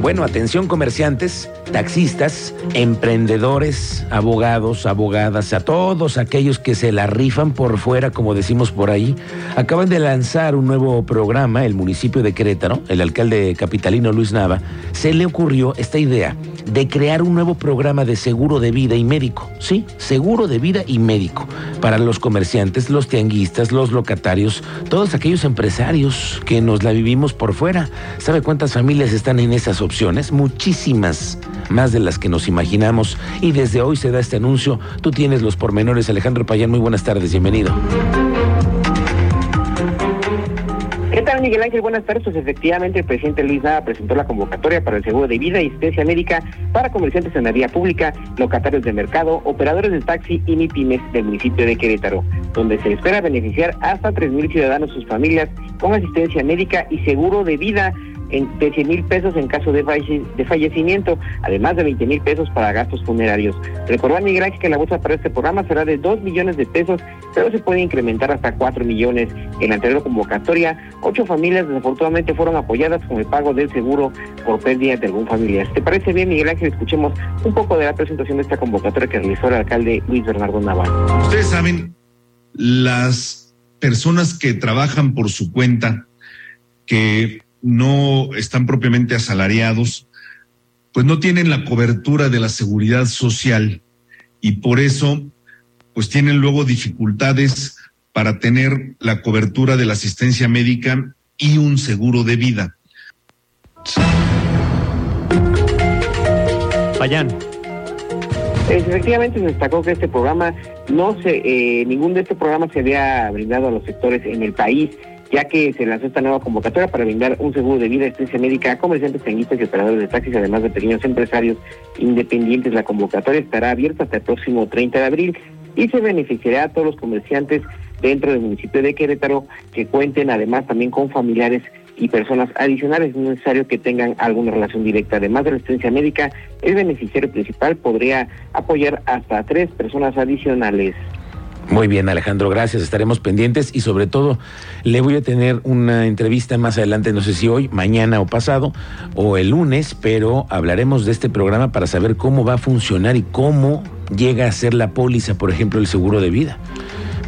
Bueno, atención comerciantes, taxistas, emprendedores, abogados, abogadas, a todos aquellos que se la rifan por fuera, como decimos por ahí, acaban de lanzar un nuevo programa, el municipio de Querétaro, el alcalde capitalino Luis Nava, se le ocurrió esta idea de crear un nuevo programa de seguro de vida y médico. Sí, seguro de vida y médico. Para los comerciantes, los tianguistas, los locatarios, todos aquellos empresarios que nos la vivimos por fuera. ¿Sabe cuántas familias están en esas opciones? Muchísimas, más de las que nos imaginamos. Y desde hoy se da este anuncio. Tú tienes los pormenores. Alejandro Payán, muy buenas tardes, bienvenido. ¿Qué tal, Miguel Ángel? Buenas tardes. Pues efectivamente, el presidente Luis Nava presentó la convocatoria para el seguro de vida y asistencia médica para comerciantes en la vía pública, locatarios de mercado, operadores de taxi y MIPIMES del municipio de Querétaro, donde se espera beneficiar hasta 3.000 ciudadanos sus familias con asistencia médica y seguro de vida de 100 mil pesos en caso de, de fallecimiento, además de 20 mil pesos para gastos funerarios. Recordar, Miguel Ángel, que la bolsa para este programa será de 2 millones de pesos, pero se puede incrementar hasta 4 millones. En la anterior convocatoria, ocho familias desafortunadamente fueron apoyadas con el pago del seguro por pérdida de algún familiar. ¿Te parece bien, Miguel Ángel? Escuchemos un poco de la presentación de esta convocatoria que realizó el alcalde Luis Bernardo Navarro. Ustedes saben, las personas que trabajan por su cuenta, que no están propiamente asalariados, pues no tienen la cobertura de la seguridad social y por eso pues tienen luego dificultades para tener la cobertura de la asistencia médica y un seguro de vida. Vayan. Efectivamente se destacó que este programa no se, eh, ningún de estos programas se había brindado a los sectores en el país ya que se lanzó esta nueva convocatoria para brindar un seguro de vida, asistencia médica a comerciantes, tenguistas y operadores de taxis, además de pequeños empresarios independientes. La convocatoria estará abierta hasta el próximo 30 de abril y se beneficiará a todos los comerciantes dentro del municipio de Querétaro que cuenten además también con familiares y personas adicionales. Es necesario que tengan alguna relación directa. Además de la asistencia médica, el beneficiario principal podría apoyar hasta tres personas adicionales. Muy bien, Alejandro, gracias. Estaremos pendientes y sobre todo le voy a tener una entrevista más adelante, no sé si hoy, mañana o pasado o el lunes, pero hablaremos de este programa para saber cómo va a funcionar y cómo llega a ser la póliza, por ejemplo, el seguro de vida.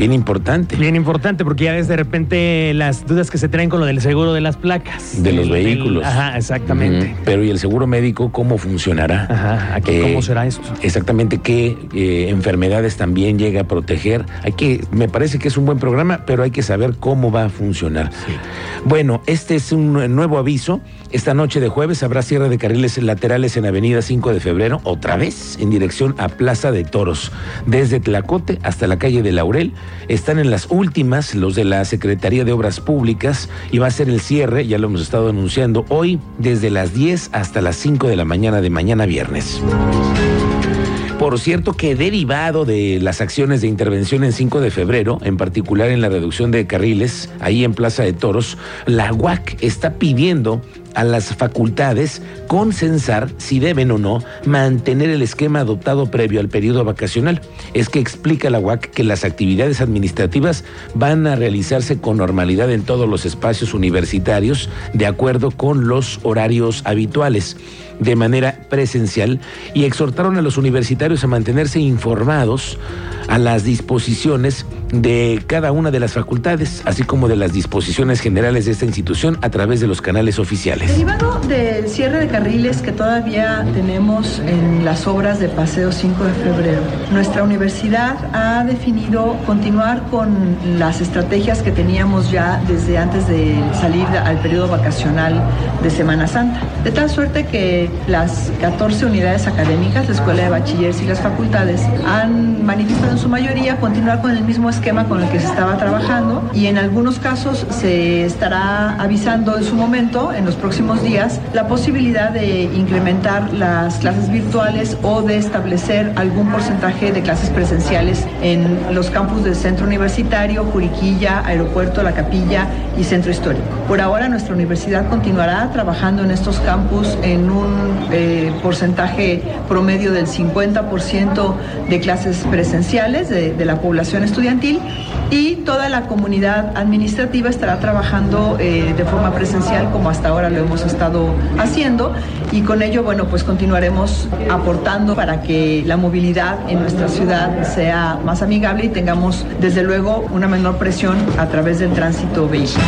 Bien importante. Bien importante, porque ya ves de repente las dudas que se traen con lo del seguro de las placas. De los vehículos. ajá, exactamente. Pero ¿y el seguro médico cómo funcionará? Ajá, aquí cómo eh, será esto. Exactamente, qué eh, enfermedades también llega a proteger. Hay que, me parece que es un buen programa, pero hay que saber cómo va a funcionar. Bueno, este es un nuevo aviso. Esta noche de jueves habrá cierre de carriles laterales en Avenida 5 de Febrero, otra vez en dirección a Plaza de Toros, desde Tlacote hasta la calle de Laurel están en las últimas, los de la Secretaría de Obras Públicas, y va a ser el cierre, ya lo hemos estado anunciando, hoy desde las 10 hasta las 5 de la mañana de mañana viernes. Por cierto que derivado de las acciones de intervención en 5 de febrero, en particular en la reducción de carriles, ahí en Plaza de Toros, la UAC está pidiendo a las facultades consensar si deben o no mantener el esquema adoptado previo al periodo vacacional. Es que explica la UAC que las actividades administrativas van a realizarse con normalidad en todos los espacios universitarios de acuerdo con los horarios habituales de manera presencial y exhortaron a los universitarios a mantenerse informados a las disposiciones de cada una de las facultades, así como de las disposiciones generales de esta institución a través de los canales oficiales. Derivado del cierre de carriles que todavía tenemos en las obras de Paseo 5 de febrero, nuestra universidad ha definido continuar con las estrategias que teníamos ya desde antes de salir al periodo vacacional de Semana Santa, de tal suerte que las 14 unidades académicas, la Escuela de Bachilleres y las facultades, han manifestado en su mayoría continuar con el mismo esquema con el que se estaba trabajando y en algunos casos se estará avisando en su momento, en los próximos días, la posibilidad de incrementar las clases virtuales o de establecer algún porcentaje de clases presenciales en los campus del centro universitario, Juriquilla, Aeropuerto, La Capilla y Centro Histórico. Por ahora nuestra universidad continuará trabajando en estos campus en un eh, porcentaje promedio del 50% de clases presenciales de, la población estudiantil y toda la comunidad administrativa estará trabajando eh, de forma presencial como hasta ahora lo hemos estado haciendo y con ello, bueno, pues continuaremos aportando para que la movilidad en nuestra ciudad sea más amigable y tengamos desde luego una menor presión a través del tránsito vehicular.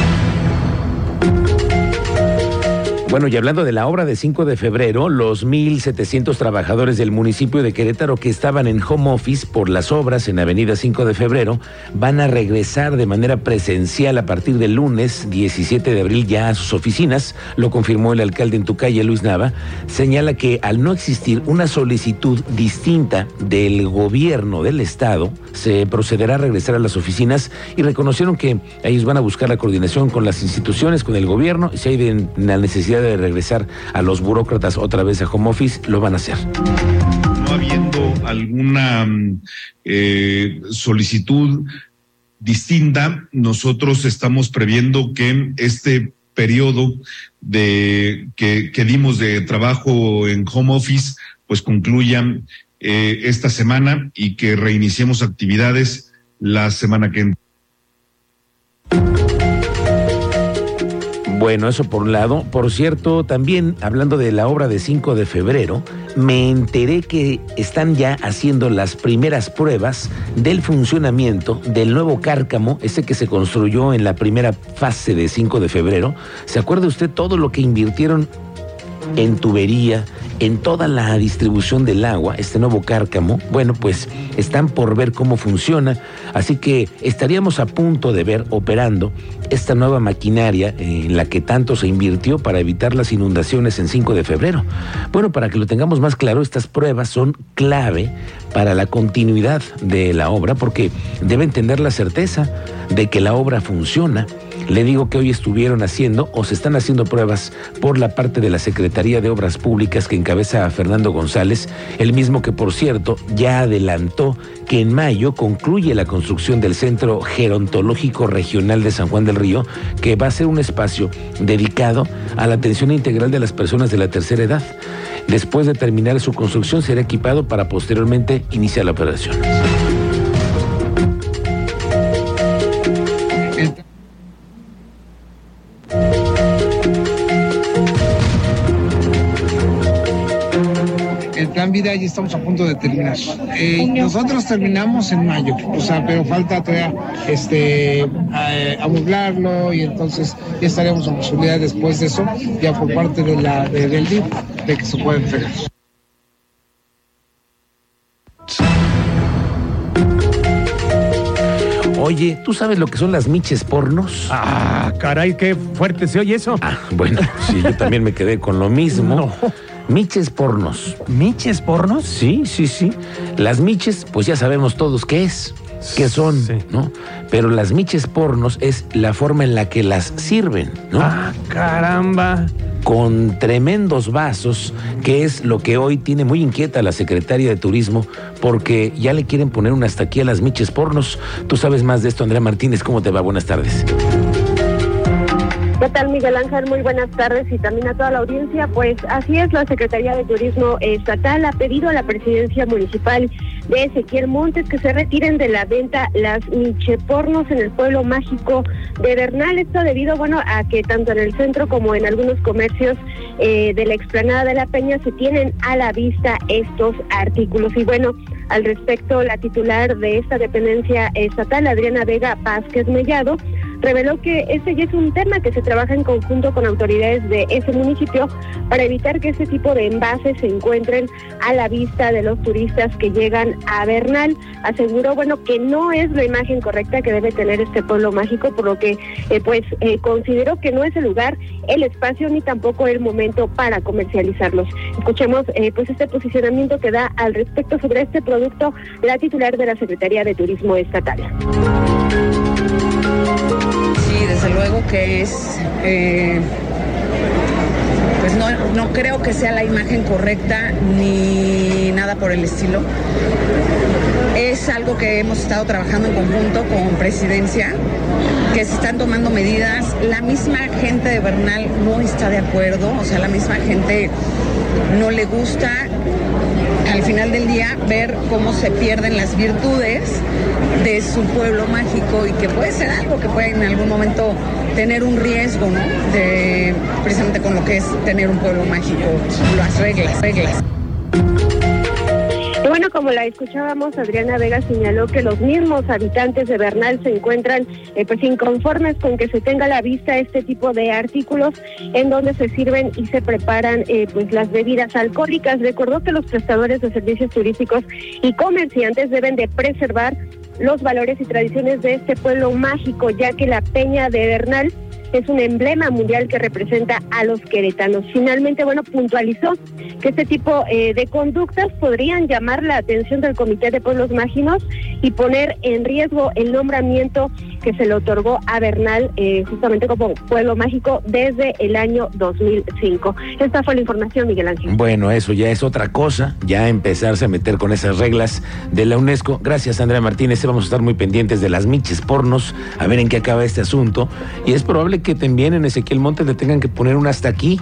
Bueno, y hablando de la obra de 5 de febrero, los 1.700 trabajadores del municipio de Querétaro que estaban en home office por las obras en Avenida 5 de febrero van a regresar de manera presencial a partir del lunes 17 de abril ya a sus oficinas, lo confirmó el alcalde en tu calle, Luis Nava. Señala que al no existir una solicitud distinta del gobierno del Estado, se procederá a regresar a las oficinas y reconocieron que ellos van a buscar la coordinación con las instituciones, con el gobierno, si hay la necesidad de regresar a los burócratas otra vez a home office, lo van a hacer. No habiendo alguna eh, solicitud distinta, nosotros estamos previendo que este periodo de que, que dimos de trabajo en home office, pues concluya eh, esta semana y que reiniciemos actividades la semana que entra. Bueno, eso por un lado. Por cierto, también hablando de la obra de 5 de febrero, me enteré que están ya haciendo las primeras pruebas del funcionamiento del nuevo cárcamo, ese que se construyó en la primera fase de 5 de febrero. ¿Se acuerda usted todo lo que invirtieron en tubería, en toda la distribución del agua, este nuevo cárcamo, bueno, pues están por ver cómo funciona, así que estaríamos a punto de ver operando esta nueva maquinaria en la que tanto se invirtió para evitar las inundaciones en 5 de febrero. Bueno, para que lo tengamos más claro, estas pruebas son clave para la continuidad de la obra porque deben tener la certeza de que la obra funciona le digo que hoy estuvieron haciendo o se están haciendo pruebas por la parte de la Secretaría de Obras Públicas que encabeza a Fernando González, el mismo que por cierto ya adelantó que en mayo concluye la construcción del Centro Gerontológico Regional de San Juan del Río, que va a ser un espacio dedicado a la atención integral de las personas de la tercera edad. Después de terminar su construcción será equipado para posteriormente iniciar la operación. Plan vida y estamos a punto de terminar. Eh, nosotros terminamos en mayo, o sea, pero falta todavía este, eh, amoblarlo y entonces ya estaremos en posibilidad después de eso, ya por parte de la, de, del DIF, de que se pueda entregar. Oye, ¿tú sabes lo que son las miches pornos? Ah, caray, qué fuerte se oye eso. Ah, bueno, sí, yo también me quedé con lo mismo. No. Miches pornos. ¿Miches pornos? Sí, sí, sí. Las miches, pues ya sabemos todos qué es, qué son, Sí. ¿no? Pero las miches pornos es la forma en la que las sirven, ¿no? Ah, caramba. Con tremendos vasos, que es lo que hoy tiene muy inquieta la secretaria de Turismo, porque ya le quieren poner una hasta aquí a las miches pornos. Tú sabes más de esto, Andrea Martínez. ¿Cómo te va? Buenas tardes. ¿Qué tal, Miguel Ángel? Muy buenas tardes y también a toda la audiencia. Pues así es, la Secretaría de Turismo Estatal ha pedido a la presidencia municipal de Ezequiel Montes que se retiren de la venta las michepornos en el pueblo mágico de Bernal. Esto debido, bueno, a que tanto en el centro como en algunos comercios eh, de la explanada de la Peña se tienen a la vista estos artículos. Y bueno, al respecto, la titular de esta dependencia estatal, Adriana Vega Vázquez Mellado, reveló que este ya es un tema que se trabaja en conjunto con autoridades de ese municipio para evitar que este tipo de envases se encuentren a la vista de los turistas que llegan a Bernal. Aseguró, bueno, que no es la imagen correcta que debe tener este pueblo mágico, por lo que eh, pues eh, consideró que no es el lugar, el espacio ni tampoco el momento para comercializarlos. Escuchemos eh, pues este posicionamiento que da al respecto sobre este producto la titular de la Secretaría de Turismo Estatal. Desde luego que es pues no, no creo que sea la imagen correcta ni nada por el estilo. Es algo que hemos estado trabajando en conjunto con presidencia, que se están tomando medidas. La misma gente de Bernal no está de acuerdo, o sea, la misma gente no le gusta al final del día ver cómo se pierden las virtudes de su pueblo mágico y que puede ser algo que puede en algún momento tener un riesgo, ¿no? De precisamente con lo que es tener un pueblo mágico, las reglas, reglas. Bueno, como la escuchábamos, Adriana Vega señaló que los mismos habitantes de Bernal se encuentran eh, pues inconformes con que se tenga a la vista este tipo de artículos en donde se sirven y se preparan eh, pues las bebidas alcohólicas. Recordó que los prestadores de servicios turísticos y comerciantes deben de preservar los valores y tradiciones de este pueblo mágico, ya que la Peña de Bernal es un emblema mundial que representa a los queretanos. Finalmente, bueno, puntualizó que este tipo eh, de conductas podrían llamar la atención del Comité de Pueblos Mágicos y poner en riesgo el nombramiento que se le otorgó a Bernal eh, justamente como pueblo mágico desde el año 2005. Esta fue la información, Miguel Ángel. Bueno, eso ya es otra cosa, ya empezarse a meter con esas reglas de la UNESCO. Gracias, Andrea Martínez. Vamos a estar muy pendientes de las miches pornos, a ver en qué acaba este asunto. Y es probable que también en Ezequiel Montes le tengan que poner un hasta aquí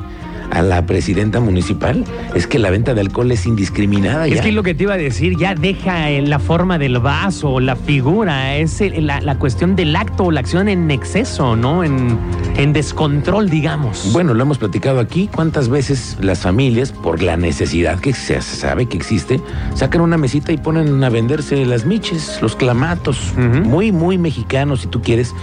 a la presidenta municipal es que la venta de alcohol es indiscriminada. Es ya. que lo que te iba a decir, ya deja eh, la forma del vaso, la figura, es la, la cuestión del acto o la acción en exceso, ¿no? En, en descontrol, digamos. Bueno, lo hemos platicado aquí, cuántas veces las familias, por la necesidad que se sabe que existe, sacan una mesita y ponen a venderse las miches, los clamatos, muy, muy mexicanos si tú quieres,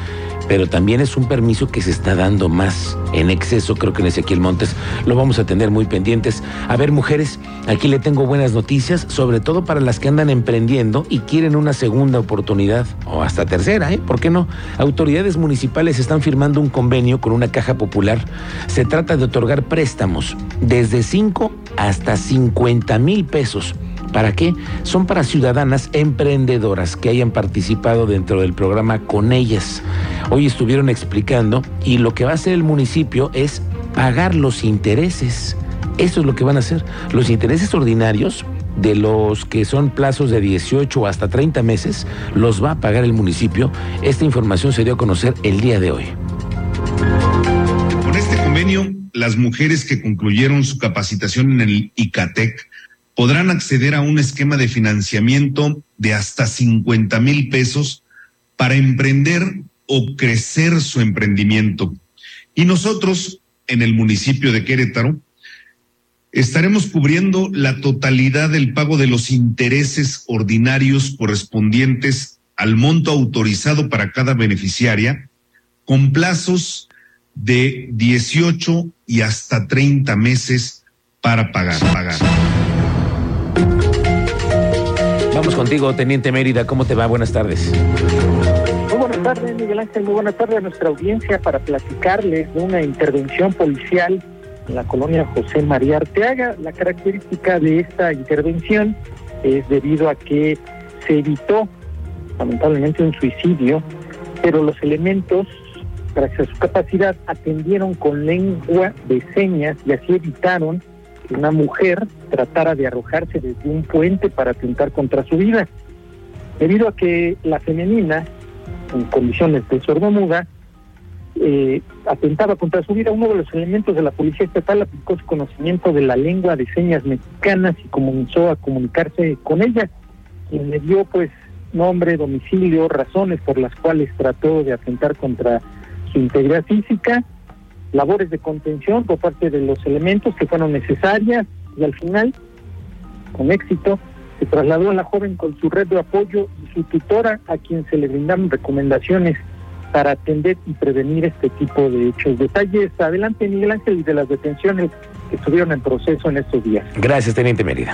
pero también es un permiso que se está dando más en exceso, creo que en Ezequiel Montes lo vamos a tener muy pendientes. A ver, mujeres, aquí le tengo buenas noticias, sobre todo para las que andan emprendiendo y quieren una segunda oportunidad, o hasta tercera, ¿eh? ¿Por qué no? Autoridades municipales están firmando un convenio con una caja popular. Se trata de otorgar préstamos desde 5 hasta 50 mil pesos. ¿Para qué? Son para ciudadanas emprendedoras que hayan participado dentro del programa con ellas. Hoy estuvieron explicando y lo que va a hacer el municipio es pagar los intereses. Eso es lo que van a hacer. Los intereses ordinarios de los que son plazos de 18 hasta 30 meses los va a pagar el municipio. Esta información se dio a conocer el día de hoy. Con este convenio, las mujeres que concluyeron su capacitación en el ICATEC podrán acceder a un esquema de financiamiento de hasta 50 mil pesos para emprender o crecer su emprendimiento. Y nosotros, en el municipio de Querétaro, estaremos cubriendo la totalidad del pago de los intereses ordinarios correspondientes al monto autorizado para cada beneficiaria, con plazos de 18 y hasta 30 meses para pagar, pagar. Vamos contigo, Teniente Mérida. ¿Cómo te va? Buenas tardes. Tardes, Miguel Ángel. Muy buenas tardes a nuestra audiencia para platicarles de una intervención policial en la colonia José María Arteaga. La característica de esta intervención es debido a que se evitó lamentablemente un suicidio, pero los elementos, gracias a su capacidad, atendieron con lengua de señas y así evitaron que una mujer tratara de arrojarse desde un puente para atentar contra su vida. Debido a que la femenina, en condiciones de sordomuda, eh, atentaba contra su vida, uno de los elementos de la Policía Estatal aplicó su conocimiento de la lengua de señas mexicanas y comenzó a comunicarse con ella, quien le dio pues nombre, domicilio, razones por las cuales trató de atentar contra su integridad física, labores de contención por parte de los elementos que fueron necesarias y al final, con éxito, se trasladó a la joven con su red de apoyo a quien se le brindaron recomendaciones para atender y prevenir este tipo de hechos. Detalles adelante, Miguel Ángel, y de las detenciones que estuvieron en proceso en estos días. Gracias, Teniente Mérida.